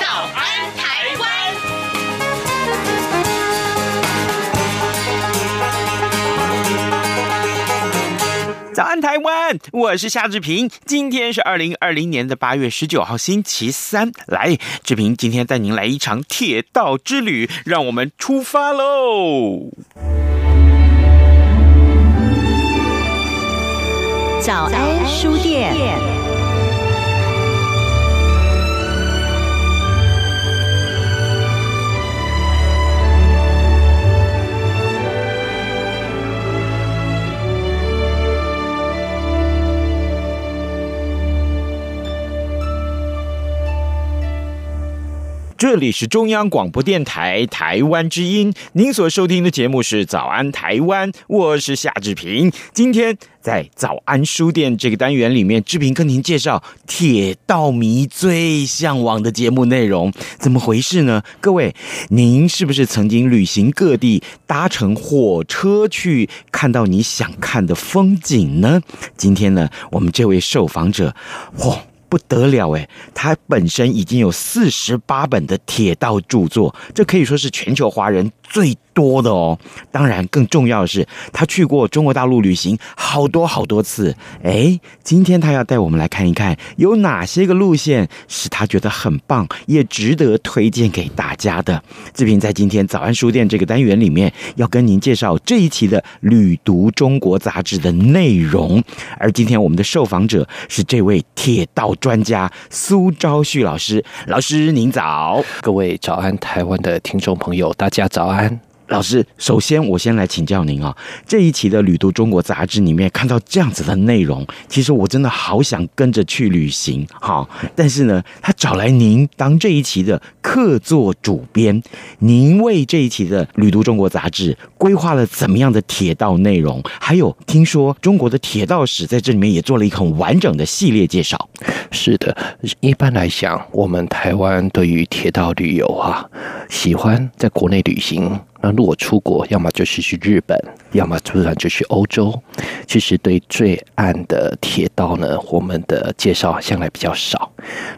早安台湾》。早安，台湾！我是夏志平。今天是二零二零年的八月十九号，星期三。来，志平今天带您来一场铁道之旅，让我们出发喽！早安书店。这里是中央广播电台台湾之音，您所收听的节目是《早安台湾》，我是夏志平。今天在早安书店这个单元里面，志平跟您介绍铁道迷最向往的节目内容，怎么回事呢？各位，您是不是曾经旅行各地，搭乘火车去看到你想看的风景呢？今天呢，我们这位受访者，嚯！不得了诶，他本身已经有四十八本的铁道著作，这可以说是全球华人最多的哦。当然，更重要的是，他去过中国大陆旅行好多好多次。诶，今天他要带我们来看一看，有哪些个路线是他觉得很棒，也值得推荐给大家的。志平在今天早安书店这个单元里面，要跟您介绍这一期的《旅读中国》杂志的内容。而今天我们的受访者是这位铁道专家苏昭旭老师，老师您早，各位早安台湾的听众朋友，大家早安。老师，首先我先来请教您啊，这一期的《旅读中国》杂志里面看到这样子的内容，其实我真的好想跟着去旅行，哈。但是呢，他找来您当这一期的客座主编，您为这一期的《旅读中国》杂志规划了怎么样的铁道内容？还有，听说中国的铁道史在这里面也做了一个很完整的系列介绍。是的，一般来讲，我们台湾对于铁道旅游啊，喜欢在国内旅行。那如果出国，要么就是去日本，要么突然就去欧洲。其实对最暗的铁道呢，我们的介绍向来比较少。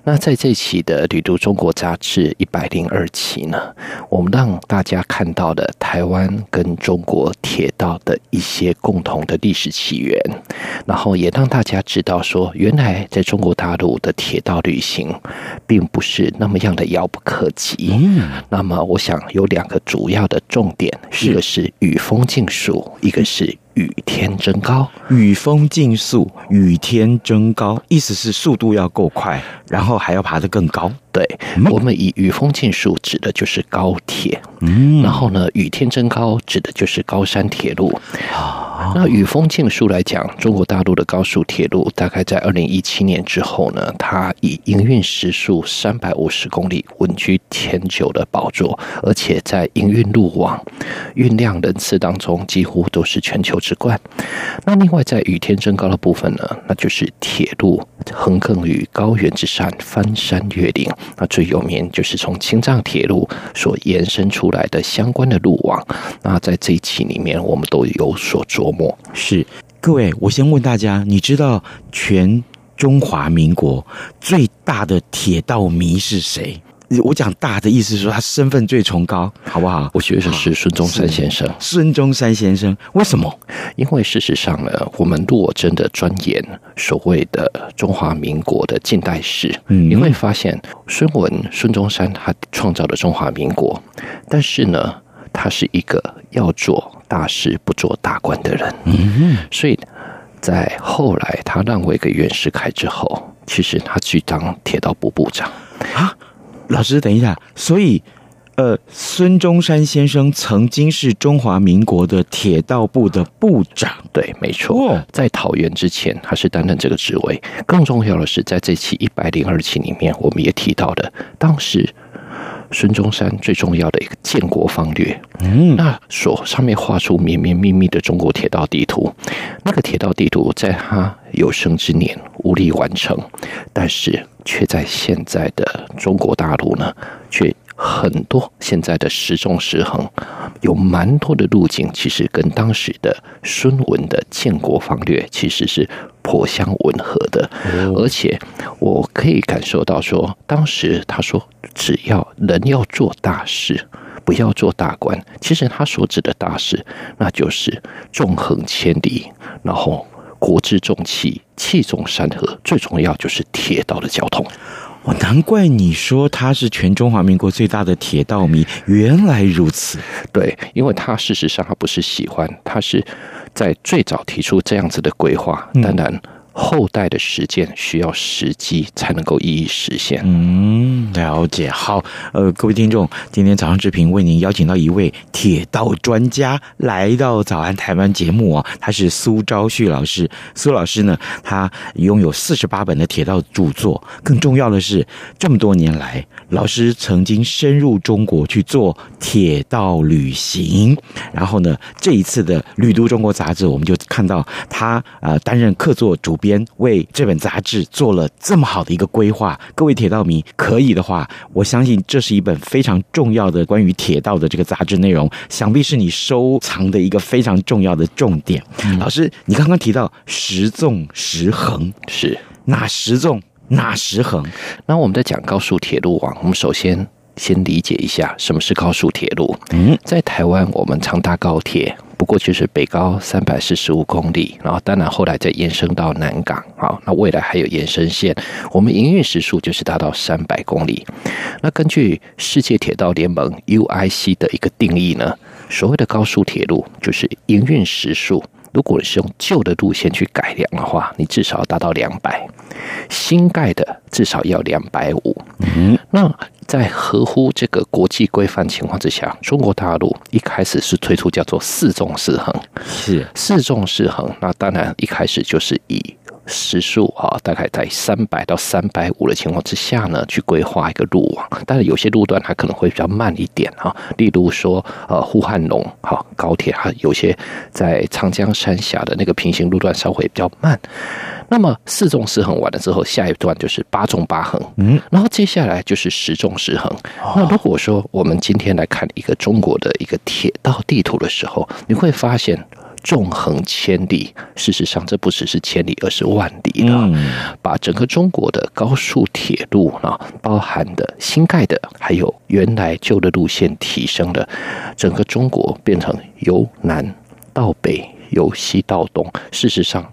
那在这期的《旅途中国》杂志一百零二期呢，我们让大家看到了台湾跟中国铁道的一些共同的历史起源，然后也让大家知道说，原来在中国大陆的铁道旅行，并不是那么样的遥不可及。嗯，那么我想有两个主要的。重点，一个是雨风竞速，一个是雨天增高。雨风竞速，雨天增高，意思是速度要够快，然后还要爬得更高。对，我们以雨风竞速指的就是高铁，嗯，然后呢，雨天增高指的就是高山铁路。那雨风竞速来讲，中国大陆的高速铁路大概在二零一七年之后呢，它以营运时速三百五十公里稳居前九的宝座，而且在营运路网、运量人次当中几乎都是全球之冠。那另外在雨天增高的部分呢，那就是铁路横亘于高原之上，翻山越岭。那最有名就是从青藏铁路所延伸出来的相关的路网。那在这一期里面，我们都有所琢磨。是，各位，我先问大家，你知道全中华民国最大的铁道迷是谁？我讲大的意思是说他身份最崇高，好不好？我觉得是孙中山先生。孙中山先生为什么？因为事实上呢，我们如果真的钻研所谓的中华民国的近代史，嗯，你会发现孙文、孙中山他创造了中华民国，但是呢，他是一个要做大事不做大官的人，嗯，所以在后来他让位给袁世凯之后，其实他去当铁道部部长啊。老师，等一下。所以，呃，孙中山先生曾经是中华民国的铁道部的部长。对，没错。在桃园之前，他是担任这个职位。更重要的是，在这期一百零二期里面，我们也提到的，当时孙中山最重要的一个建国方略。嗯，那所上面画出绵绵密密的中国铁道地图，那个铁道地图在他有生之年无力完成，但是却在现在的中国大陆呢，却。很多现在的时纵时横，有蛮多的路径，其实跟当时的孙文的建国方略其实是颇相吻合的。而且我可以感受到说，当时他说，只要人要做大事，不要做大官。其实他所指的大事，那就是纵横千里，然后国之重器，器重山河，最重要就是铁道的交通。哦，难怪你说他是全中华民国最大的铁道迷，原来如此。对，因为他事实上他不是喜欢，他是在最早提出这样子的规划，当然。后代的实践需要时机才能够一一实现。嗯，了解。好，呃，各位听众，今天早上志平为您邀请到一位铁道专家来到早安台湾节目啊，他是苏昭旭老师。苏老师呢，他拥有四十八本的铁道著作，更重要的是，这么多年来，老师曾经深入中国去做铁道旅行。然后呢，这一次的《旅都中国》杂志，我们就看到他呃担任客座主。边为这本杂志做了这么好的一个规划，各位铁道迷可以的话，我相信这是一本非常重要的关于铁道的这个杂志内容，想必是你收藏的一个非常重要的重点。嗯、老师，你刚刚提到十纵十横，是哪十纵哪十横？那我们在讲高速铁路网，我们首先先理解一下什么是高速铁路。嗯，在台湾我们常搭高铁。不过就是北高三百四十五公里，然后当然后来再延伸到南港，好，那未来还有延伸线，我们营运时速就是达到三百公里。那根据世界铁道联盟 UIC 的一个定义呢，所谓的高速铁路就是营运时速，如果你是用旧的路线去改良的话，你至少要达到两百，新盖的至少要两百五。嗯，那。在合乎这个国际规范情况之下，中国大陆一开始是推出叫做四纵四横，是四纵四横。那当然一开始就是以时速啊，大概在三百到三百五的情况之下呢，去规划一个路网。但是有些路段它可能会比较慢一点哈，例如说呃沪汉龙哈高铁，它有些在长江三峡的那个平行路段稍微比较慢。那么四纵四横完了之后，下一段就是八纵八横，嗯，然后接下来就是十纵十横。那如果说我们今天来看一个中国的一个铁道地图的时候，你会发现纵横千里，事实上这不只是千里，而是万里了。把整个中国的高速铁路啊，包含的新盖的，还有原来旧的路线，提升了整个中国变成由南到北，由西到东。事实上。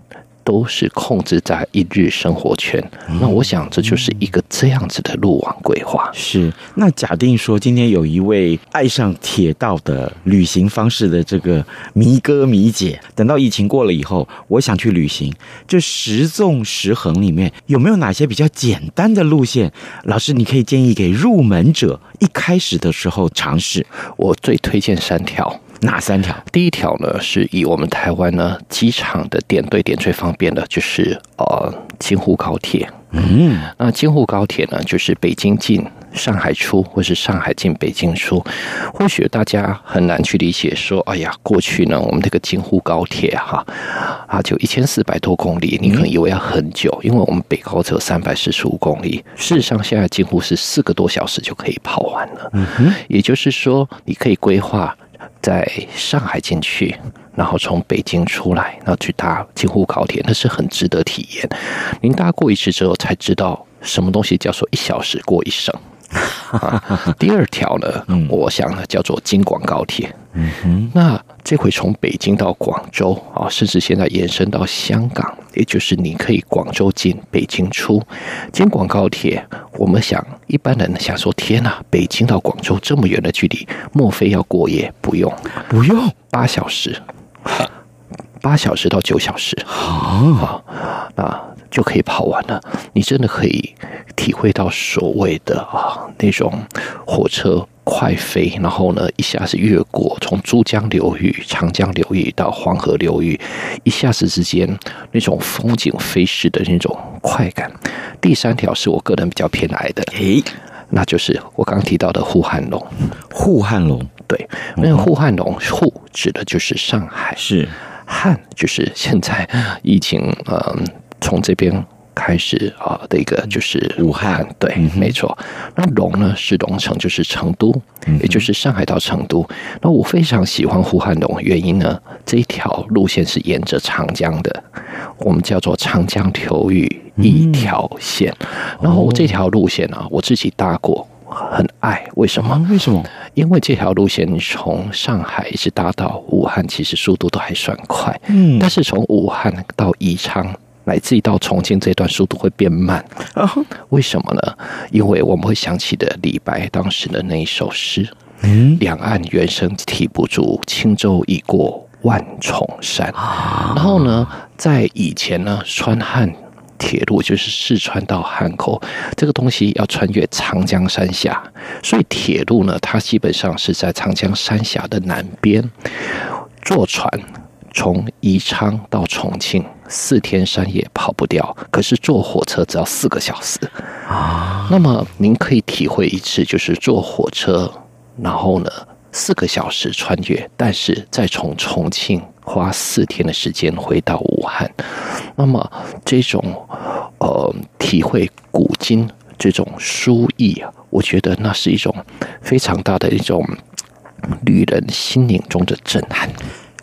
都是控制在一日生活圈，那我想这就是一个这样子的路网规划。是，那假定说今天有一位爱上铁道的旅行方式的这个迷哥迷姐，等到疫情过了以后，我想去旅行，这十纵十横里面有没有哪些比较简单的路线？老师，你可以建议给入门者一开始的时候尝试。我最推荐三条。哪三条？第一条呢，是以我们台湾呢机场的点对点最方便的，就是呃京沪高铁。嗯，那京沪高铁呢，就是北京进上海出，或是上海进北京出。或许大家很难去理解，说，哎呀，过去呢，我们这个京沪高铁哈啊，就一千四百多公里，你可能以为要很久，因为我们北高只有三百四十五公里。事实上，现在几乎是四个多小时就可以跑完了。嗯哼，也就是说，你可以规划。在上海进去，然后从北京出来，然后去搭京沪高铁，那是很值得体验。您搭过一次之后，才知道什么东西叫做一小时过一生。啊、第二条呢，嗯、我想呢叫做京广高铁。嗯哼，那这回从北京到广州啊，甚至现在延伸到香港，也就是你可以广州进，北京出。京广高铁，我们想一般人想说：天哪，北京到广州这么远的距离，莫非要过夜？不用，不用，八小时，八小时到九小时。啊，那就可以跑完了。你真的可以体会到所谓的啊那种火车。快飞，然后呢，一下子越过从珠江流域、长江流域到黄河流域，一下子之间那种风景飞逝的那种快感。第三条是我个人比较偏爱的，诶，那就是我刚提到的沪汉龙。沪汉龙，对，那个沪汉龙，沪指的就是上海，是汉就是现在疫情，呃，从这边。开始啊，的一个就是武汉，对，嗯、没错。那龙呢是龙城，就是成都，也就是上海到成都。那我非常喜欢呼汉龙，原因呢，这一条路线是沿着长江的，我们叫做长江流域一条线。嗯、然后这条路线呢，我自己搭过，很爱。为什么？为什么？因为这条路线从上海一直搭到武汉，其实速度都还算快。嗯，但是从武汉到宜昌。乃至于到重庆这段速度会变慢，为什么呢？因为我们会想起的李白当时的那一首诗：“嗯，两岸猿声啼不住，轻舟已过万重山。”然后呢，在以前呢，川汉铁路就是四川到汉口这个东西要穿越长江三峡，所以铁路呢，它基本上是在长江三峡的南边坐船。从宜昌到重庆四天三夜跑不掉，可是坐火车只要四个小时啊。那么您可以体会一次，就是坐火车，然后呢四个小时穿越，但是再从重庆花四天的时间回到武汉。那么这种呃体会古今这种书意啊，我觉得那是一种非常大的一种旅人心灵中的震撼。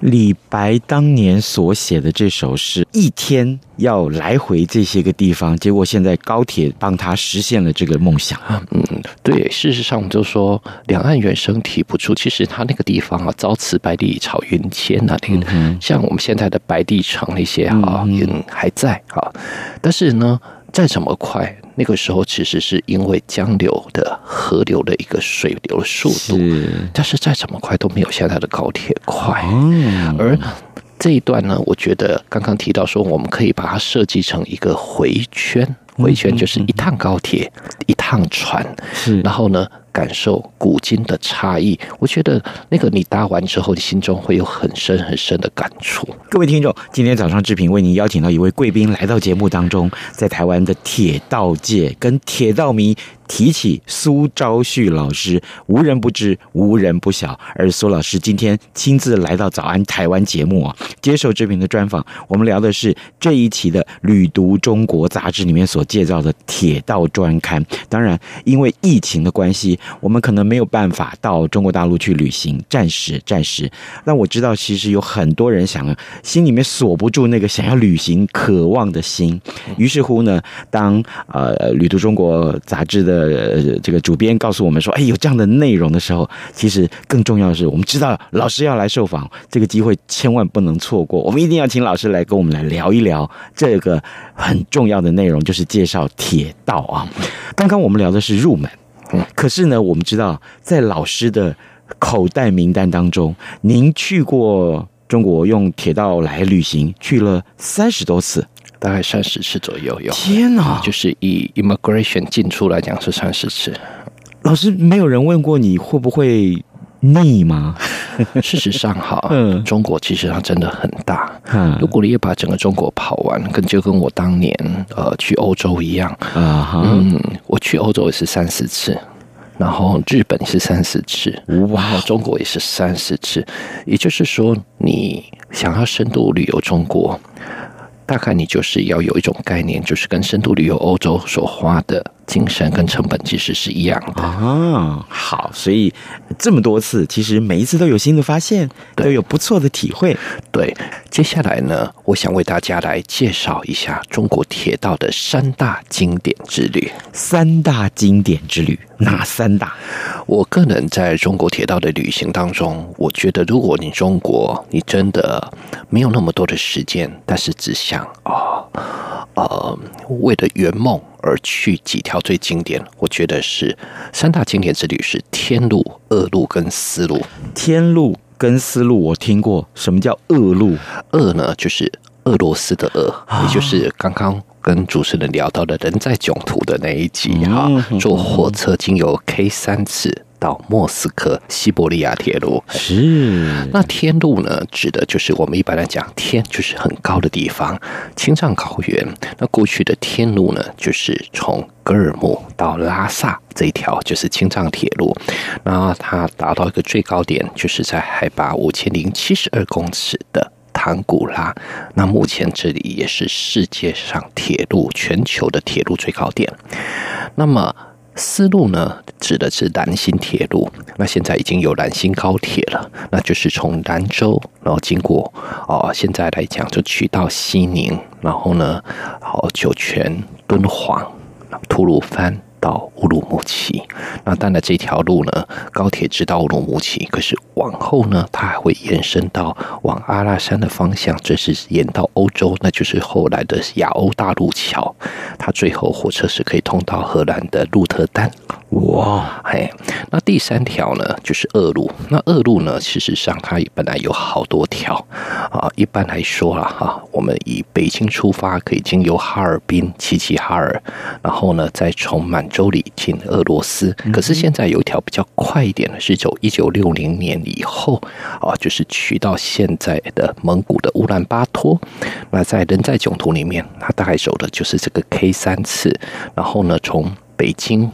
李白当年所写的这首诗，一天要来回这些个地方，结果现在高铁帮他实现了这个梦想。嗯，对，事实上我们就说两岸猿声啼不住，其实他那个地方啊，朝辞白帝彩云间啊，那个像我们现在的白帝城那些啊，嗯还在啊，但是呢。再怎么快，那个时候其实是因为江流的河流的一个水流的速度，是但是再怎么快都没有现在的高铁快。嗯、而这一段呢，我觉得刚刚提到说，我们可以把它设计成一个回圈，回圈就是一趟高铁，嗯嗯嗯、一趟船，是然后呢。感受古今的差异，我觉得那个你搭完之后，你心中会有很深很深的感触。各位听众，今天早上志平为您邀请到一位贵宾来到节目当中，在台湾的铁道界跟铁道迷。提起苏昭旭老师，无人不知，无人不晓。而苏老师今天亲自来到《早安台湾》节目啊，接受志平的专访。我们聊的是这一期的《旅读中国》杂志里面所介绍的铁道专刊。当然，因为疫情的关系，我们可能没有办法到中国大陆去旅行，暂时暂时。那我知道，其实有很多人想，心里面锁不住那个想要旅行、渴望的心。于是乎呢，当呃《旅途中国》杂志的，这个主编告诉我们说：“哎，有这样的内容的时候，其实更重要的是，我们知道老师要来受访，这个机会千万不能错过。我们一定要请老师来跟我们来聊一聊这个很重要的内容，就是介绍铁道啊。刚刚我们聊的是入门，可是呢，我们知道在老师的口袋名单当中，您去过中国用铁道来旅行，去了三十多次。”大概三十次左右有。天哪！就是以 immigration 进出来讲是三十次。老师，没有人问过你会不会腻吗？事实上，哈，中国其实它真的很大。如果你也把整个中国跑完，跟就跟我当年呃去欧洲一样啊，嗯，我去欧洲也是三四次，然后日本是三十次，哇，中国也是三十次。也就是说，你想要深度旅游中国。大概你就是要有一种概念，就是跟深度旅游欧洲所花的精神跟成本其实是一样的啊。好，所以这么多次，其实每一次都有新的发现，都有不错的体会。对，接下来呢，我想为大家来介绍一下中国铁道的三大经典之旅。三大经典之旅，哪三大？我个人在中国铁道的旅行当中，我觉得如果你中国你真的没有那么多的时间，但是只想啊呃为了圆梦而去几条最经典，我觉得是三大经典之旅是天路、恶路跟丝路。天路跟丝路我听过，什么叫恶路？恶呢就是俄罗斯的恶，也就是刚刚。跟主持人聊到的人在囧途的那一集哈，坐火车经由 K 三次。到莫斯科西伯利亚铁路。是，那天路呢，指的就是我们一般来讲，天就是很高的地方，青藏高原。那过去的天路呢，就是从格尔木到拉萨这一条，就是青藏铁路。那它达到一个最高点，就是在海拔五千零七十二公尺的。唐古拉，那目前这里也是世界上铁路全球的铁路最高点。那么丝路呢，指的是兰新铁路。那现在已经有兰新高铁了，那就是从兰州，然后经过哦，现在来讲就去到西宁，然后呢，好酒泉、敦煌、吐鲁番。到乌鲁木齐，那当然这条路呢，高铁直到乌鲁木齐，可是往后呢，它还会延伸到往阿拉山的方向，这是延到欧洲，那就是后来的亚欧大陆桥，它最后火车是可以通到荷兰的鹿特丹。哇，嘿，那第三条呢，就是恶路。那恶路呢，事实上它本来有好多条啊。一般来说啊，哈，我们以北京出发，可以经由哈尔滨、齐齐哈尔，然后呢，再从满洲里进俄罗斯。可是现在有一条比较快一点的，是走一九六零年以后啊，就是去到现在的蒙古的乌兰巴托。那在人在囧途里面，它大概走的就是这个 K 三次，然后呢，从北京。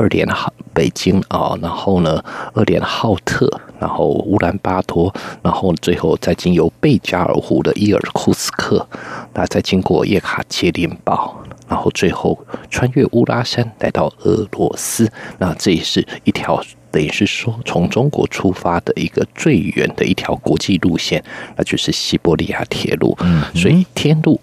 二连浩北京啊，然后呢，二连浩特，然后乌兰巴托，然后最后再经由贝加尔湖的伊尔库斯克，那再经过叶卡捷琳堡，然后最后穿越乌拉山来到俄罗斯，那这也是一条。等于是说，从中国出发的一个最远的一条国际路线，那就是西伯利亚铁路。嗯，所以天路、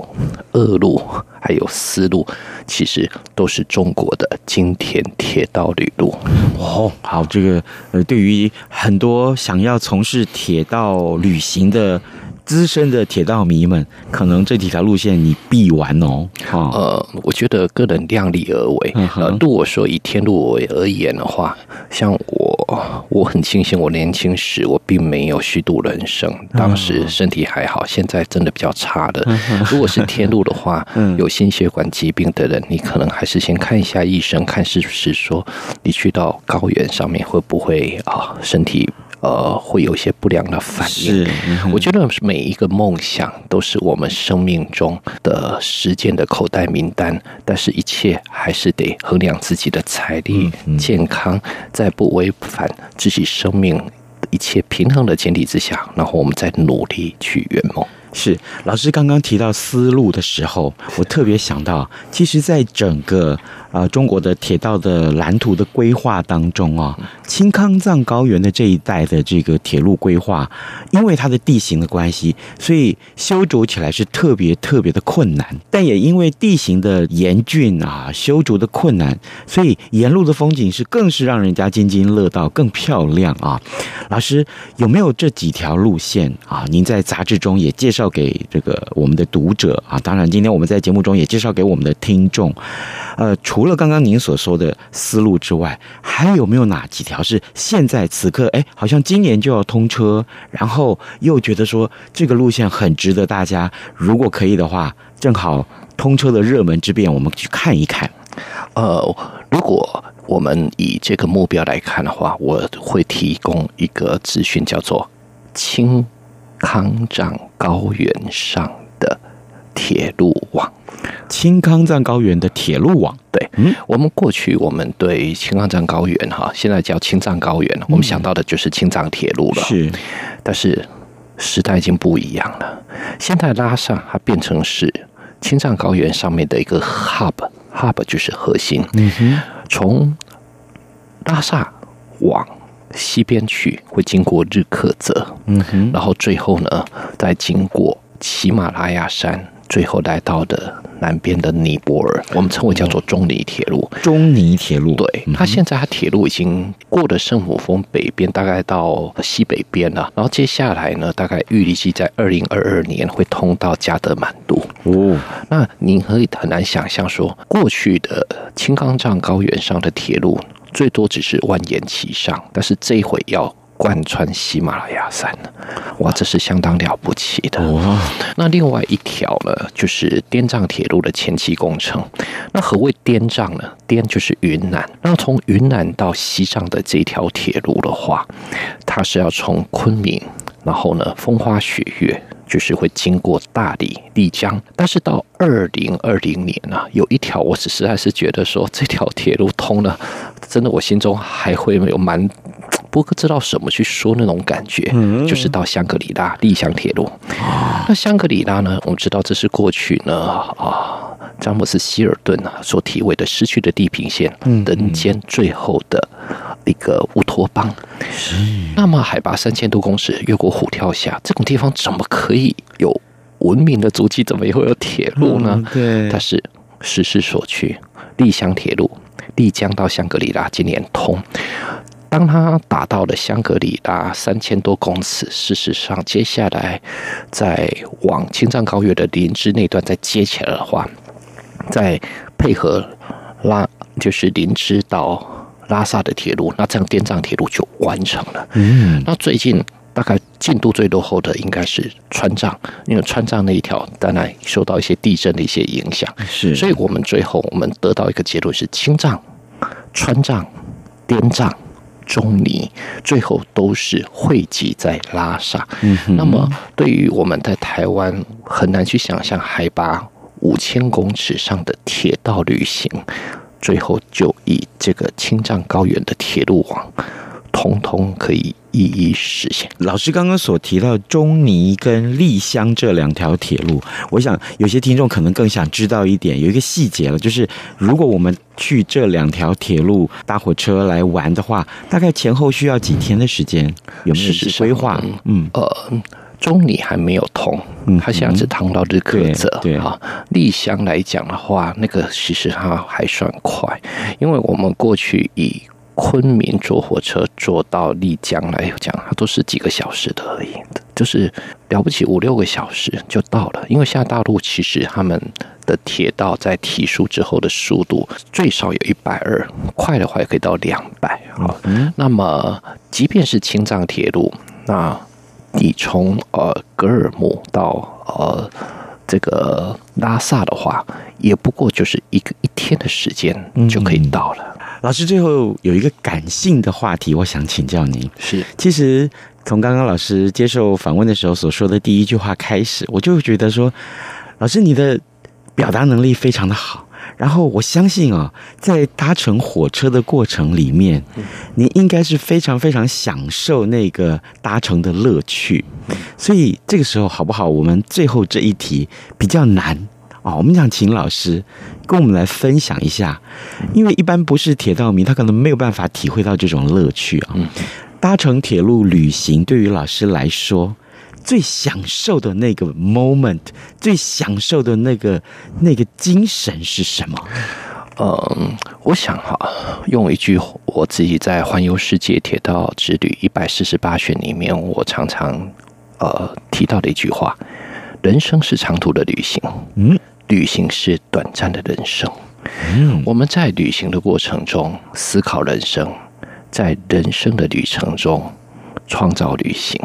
二路还有丝路，其实都是中国的经典铁道旅路。哦，好，这个呃，对于很多想要从事铁道旅行的。资深的铁道迷们，可能这几条路线你必玩哦。呃，我觉得个人量力而为。呃，如果说以天路为而言的话，像我，我很庆幸我年轻时我并没有虚度人生，当时身体还好。现在真的比较差的。如果是天路的话，有心血管疾病的人，你可能还是先看一下医生，看是不是说你去到高原上面会不会啊身体。呃，会有一些不良的反应。是，嗯、我觉得每一个梦想都是我们生命中的实践的口袋名单，但是一切还是得衡量自己的财力、健康，在不违反自己生命一切平衡的前提之下，然后我们再努力去圆梦。是，老师刚刚提到丝路的时候，我特别想到，其实，在整个。啊、中国的铁道的蓝图的规划当中啊，青康藏高原的这一带的这个铁路规划，因为它的地形的关系，所以修筑起来是特别特别的困难。但也因为地形的严峻啊，修筑的困难，所以沿路的风景是更是让人家津津乐道，更漂亮啊。老师有没有这几条路线啊？您在杂志中也介绍介绍给这个我们的读者啊，当然今天我们在节目中也介绍给我们的听众。呃，除了刚刚您所说的思路之外，还有没有哪几条是现在此刻，哎，好像今年就要通车，然后又觉得说这个路线很值得大家，如果可以的话，正好通车的热门之便，我们去看一看。呃，如果我们以这个目标来看的话，我会提供一个资讯，叫做青康藏高原上的铁路网。青康藏高原的铁路网，对，嗯，我们过去我们对青康藏高原哈，现在叫青藏高原，我们想到的就是青藏铁路了，是。但是时代已经不一样了，现在拉萨它变成是青藏高原上面的一个 hub，hub 就是核心。嗯哼，从拉萨往西边去，会经过日喀则，嗯哼，然后最后呢，再经过喜马拉雅山。最后来到的南边的尼泊尔，我们称为叫做中尼铁路。中尼铁路，对，它现在它铁路已经过了圣母峰北边，大概到西北边了。然后接下来呢，大概预计在二零二二年会通到加德满都。哦，那您可以很难想象说，过去的青冈藏高原上的铁路最多只是蜿蜒其上，但是这一回要贯穿喜马拉雅山，哇，这是相当了不起的。哇，那另外一条呢，就是滇藏铁路的前期工程。那何谓滇藏呢？滇就是云南。那从云南到西藏的这条铁路的话，它是要从昆明，然后呢，风花雪月。就是会经过大理、丽江，但是到二零二零年啊，有一条，我只是还是觉得说这条铁路通了，真的我心中还会有蛮不知道什么去说那种感觉，嗯，就是到香格里拉丽香铁路。那香格里拉呢，我们知道这是过去呢啊，詹姆斯希尔顿啊所题为的失去的地平线，人间最后的。一个乌托邦，是那么海拔三千多公尺，越过虎跳峡，这种地方怎么可以有文明的足迹？怎么也会有铁路呢？嗯、对，它是时势所趋，丽香铁路，丽江到香格里拉今年通。当它达到了香格里拉三千多公尺，事实上接下来再往青藏高原的林芝那段再接起来的话，再配合拉就是林芝到。拉萨的铁路，那这样滇藏铁路就完成了。嗯，那最近大概进度最落后的应该是川藏，因为川藏那一条当然受到一些地震的一些影响，是，所以我们最后我们得到一个结论是青藏、川藏、滇藏、中尼，最后都是汇集在拉萨。嗯，那么对于我们在台湾很难去想象海拔五千公尺上的铁道旅行。最后就以这个青藏高原的铁路网，通通可以一一实现。老师刚刚所提到中尼跟丽香这两条铁路，我想有些听众可能更想知道一点，有一个细节了，就是如果我们去这两条铁路搭火车来玩的话，大概前后需要几天的时间？有没有规划？嗯呃。中尼还没有通，嗯，它现在只通到日喀则，对哈。丽香来讲的话，那个其实它还算快，因为我们过去以昆明坐火车坐到丽江来讲，它都是几个小时的而已，就是了不起五六个小时就到了。因为现在大陆其实他们的铁道在提速之后的速度最少有一百二，快的话也可以到两百啊。那么即便是青藏铁路，那你从呃格尔木到呃这个拉萨的话，也不过就是一个一天的时间就可以到了。嗯、老师最后有一个感性的话题，我想请教您。是，其实从刚刚老师接受访问的时候所说的第一句话开始，我就觉得说，老师你的表达能力非常的好。然后我相信啊，在搭乘火车的过程里面，你应该是非常非常享受那个搭乘的乐趣。所以这个时候好不好？我们最后这一题比较难啊，我们想请老师跟我们来分享一下，因为一般不是铁道迷，他可能没有办法体会到这种乐趣啊。搭乘铁路旅行对于老师来说。最享受的那个 moment，最享受的那个那个精神是什么？嗯，我想哈，用一句我自己在环游世界铁道之旅一百四十八选里面，我常常呃提到的一句话：人生是长途的旅行，嗯，旅行是短暂的人生。嗯，我们在旅行的过程中思考人生，在人生的旅程中。创造旅行，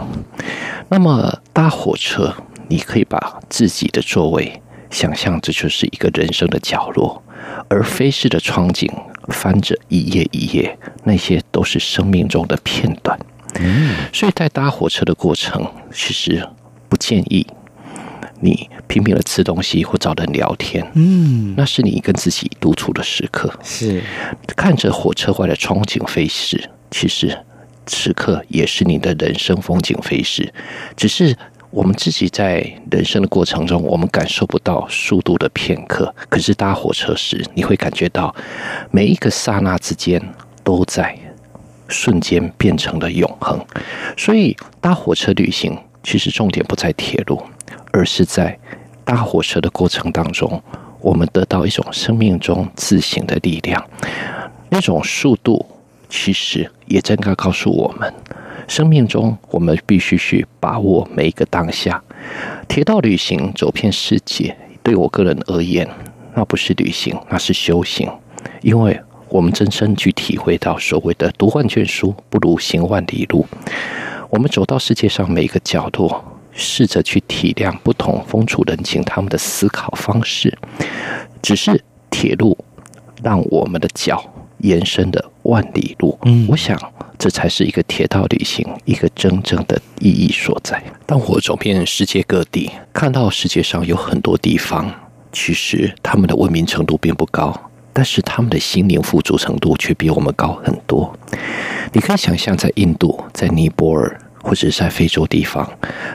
那么搭火车，你可以把自己的座位想象这就是一个人生的角落，而飞逝的窗景翻着一页一页，那些都是生命中的片段。嗯，所以在搭火车的过程，其实不建议你拼命的吃东西或找人聊天。嗯，那是你跟自己独处的时刻。是看着火车外的窗景飞逝，其实。此刻也是你的人生风景飞逝，只是我们自己在人生的过程中，我们感受不到速度的片刻。可是搭火车时，你会感觉到每一个刹那之间都在瞬间变成了永恒。所以搭火车旅行，其实重点不在铁路，而是在搭火车的过程当中，我们得到一种生命中自省的力量，那种速度。其实也正在告诉我们，生命中我们必须去把握每一个当下。铁道旅行走遍世界，对我个人而言，那不是旅行，那是修行。因为我们真正去体会到所谓的“读万卷书，不如行万里路”。我们走到世界上每一个角落，试着去体谅不同风土人情，他们的思考方式。只是铁路让我们的脚延伸了万里路。嗯，我想这才是一个铁道旅行一个真正的意义所在。当我走遍世界各地，看到世界上有很多地方，其实他们的文明程度并不高。但是他们的心灵富足程度却比我们高很多。你可以想象，在印度、在尼泊尔或者是在非洲地方，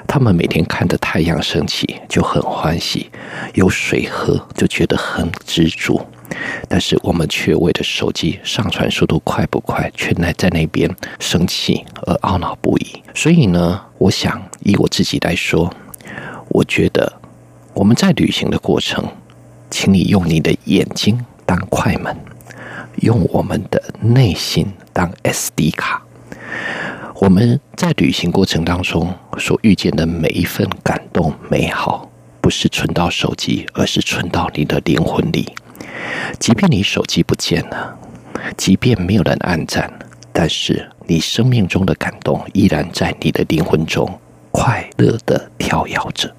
他们每天看着太阳升起就很欢喜，有水喝就觉得很知足。但是我们却为了手机上传速度快不快，却在在那边生气而懊恼不已。所以呢，我想以我自己来说，我觉得我们在旅行的过程，请你用你的眼睛。当快门，用我们的内心当 SD 卡。我们在旅行过程当中所遇见的每一份感动、美好，不是存到手机，而是存到你的灵魂里。即便你手机不见了，即便没有人按赞，但是你生命中的感动依然在你的灵魂中快乐地跳跃着。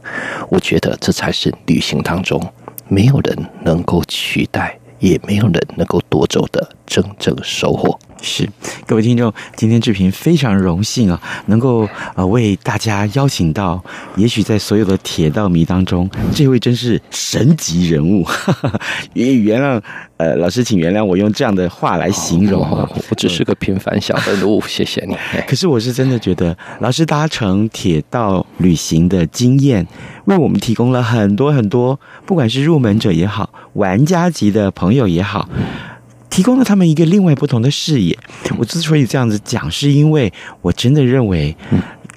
我觉得这才是旅行当中没有人能够取代。也没有人能够夺走的。真正收获。是，各位听众，今天志平非常荣幸啊，能够呃为大家邀请到，也许在所有的铁道迷当中，这位真是神级人物。也原谅呃老师，请原谅我用这样的话来形容，哦，我只是个平凡小人物，谢谢你。可是我是真的觉得，老师搭乘铁道旅行的经验，为我们提供了很多很多，不管是入门者也好，玩家级的朋友也好。提供了他们一个另外不同的视野。我之所以这样子讲，是因为我真的认为。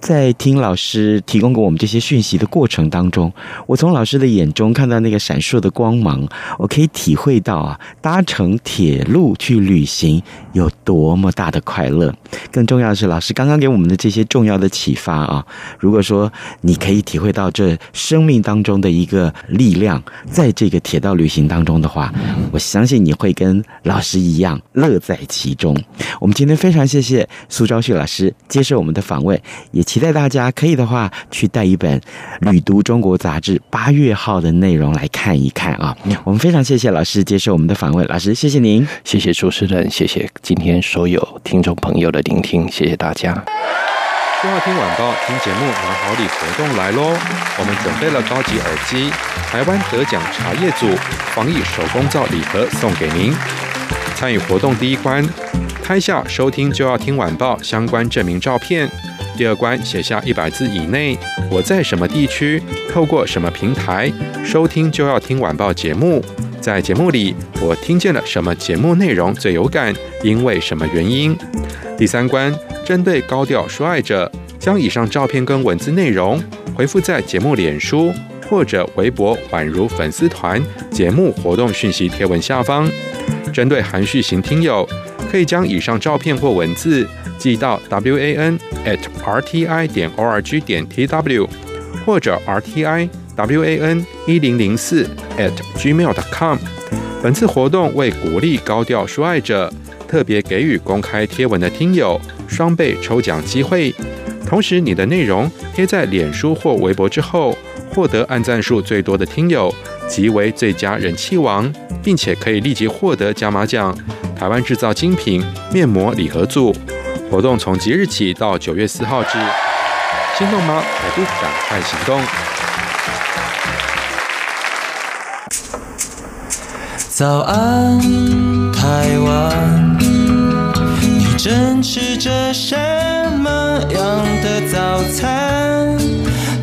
在听老师提供给我们这些讯息的过程当中，我从老师的眼中看到那个闪烁的光芒，我可以体会到啊，搭乘铁路去旅行有多么大的快乐。更重要的是，老师刚刚给我们的这些重要的启发啊，如果说你可以体会到这生命当中的一个力量，在这个铁道旅行当中的话，我相信你会跟老师一样乐在其中。我们今天非常谢谢苏昭旭老师接受我们的访问，也。期待大家可以的话，去带一本《旅读中国》杂志八月号的内容来看一看啊！我们非常谢谢老师接受我们的访问，老师谢谢您，谢谢主持人，谢谢今天所有听众朋友的聆听，谢谢大家。就要听晚报，听节目拿好礼活动来喽！我们准备了高级耳机、台湾得奖茶叶组防疫手工皂礼盒送给您。参与活动第一关，拍下收听就要听晚报相关证明照片。第二关，写下一百字以内，我在什么地区，透过什么平台收听就要听晚报节目，在节目里我听见了什么节目内容最有感，因为什么原因？第三关，针对高调说爱者，将以上照片跟文字内容回复在节目脸书或者微博宛如粉丝团节目活动讯息贴文下方。针对含蓄型听友，可以将以上照片或文字。寄到 wan at rti 点 org 点 tw，或者 rti wan 一零零四 at gmail.com。本次活动为鼓励高调说爱者，特别给予公开贴文的听友双倍抽奖机会。同时，你的内容贴在脸书或微博之后，获得按赞数最多的听友即为最佳人气王，并且可以立即获得加码奖——台湾制造精品面膜礼盒组。活动从即日起到九月四号止，心动吗？还不赶快行动！早安，台湾，你正吃着什么样的早餐？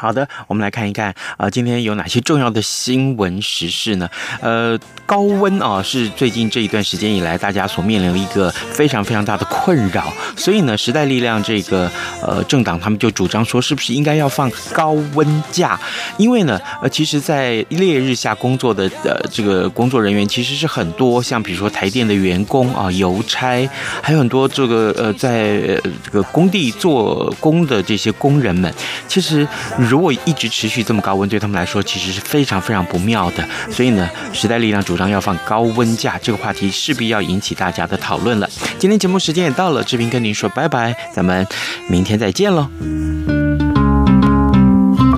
好的，我们来看一看啊、今天有哪些重要的新闻时事呢？呃，高温啊，是最近这一段时间以来大家所面临的一个非常非常大的困扰。所以呢，时代力量这个呃政党他们就主张说，是不是应该要放高温假？因为呢，呃，其实，在烈日下工作的呃这个工作人员其实是很多，像比如说台电的员工啊、邮差，还有很多这个呃在这个工地做工的这些工人们，其实。如果一直持续这么高温，对他们来说其实是非常非常不妙的。所以呢，时代力量主张要放高温假，这个话题势必要引起大家的讨论了。今天节目时间也到了，志平跟您说拜拜，咱们明天再见喽。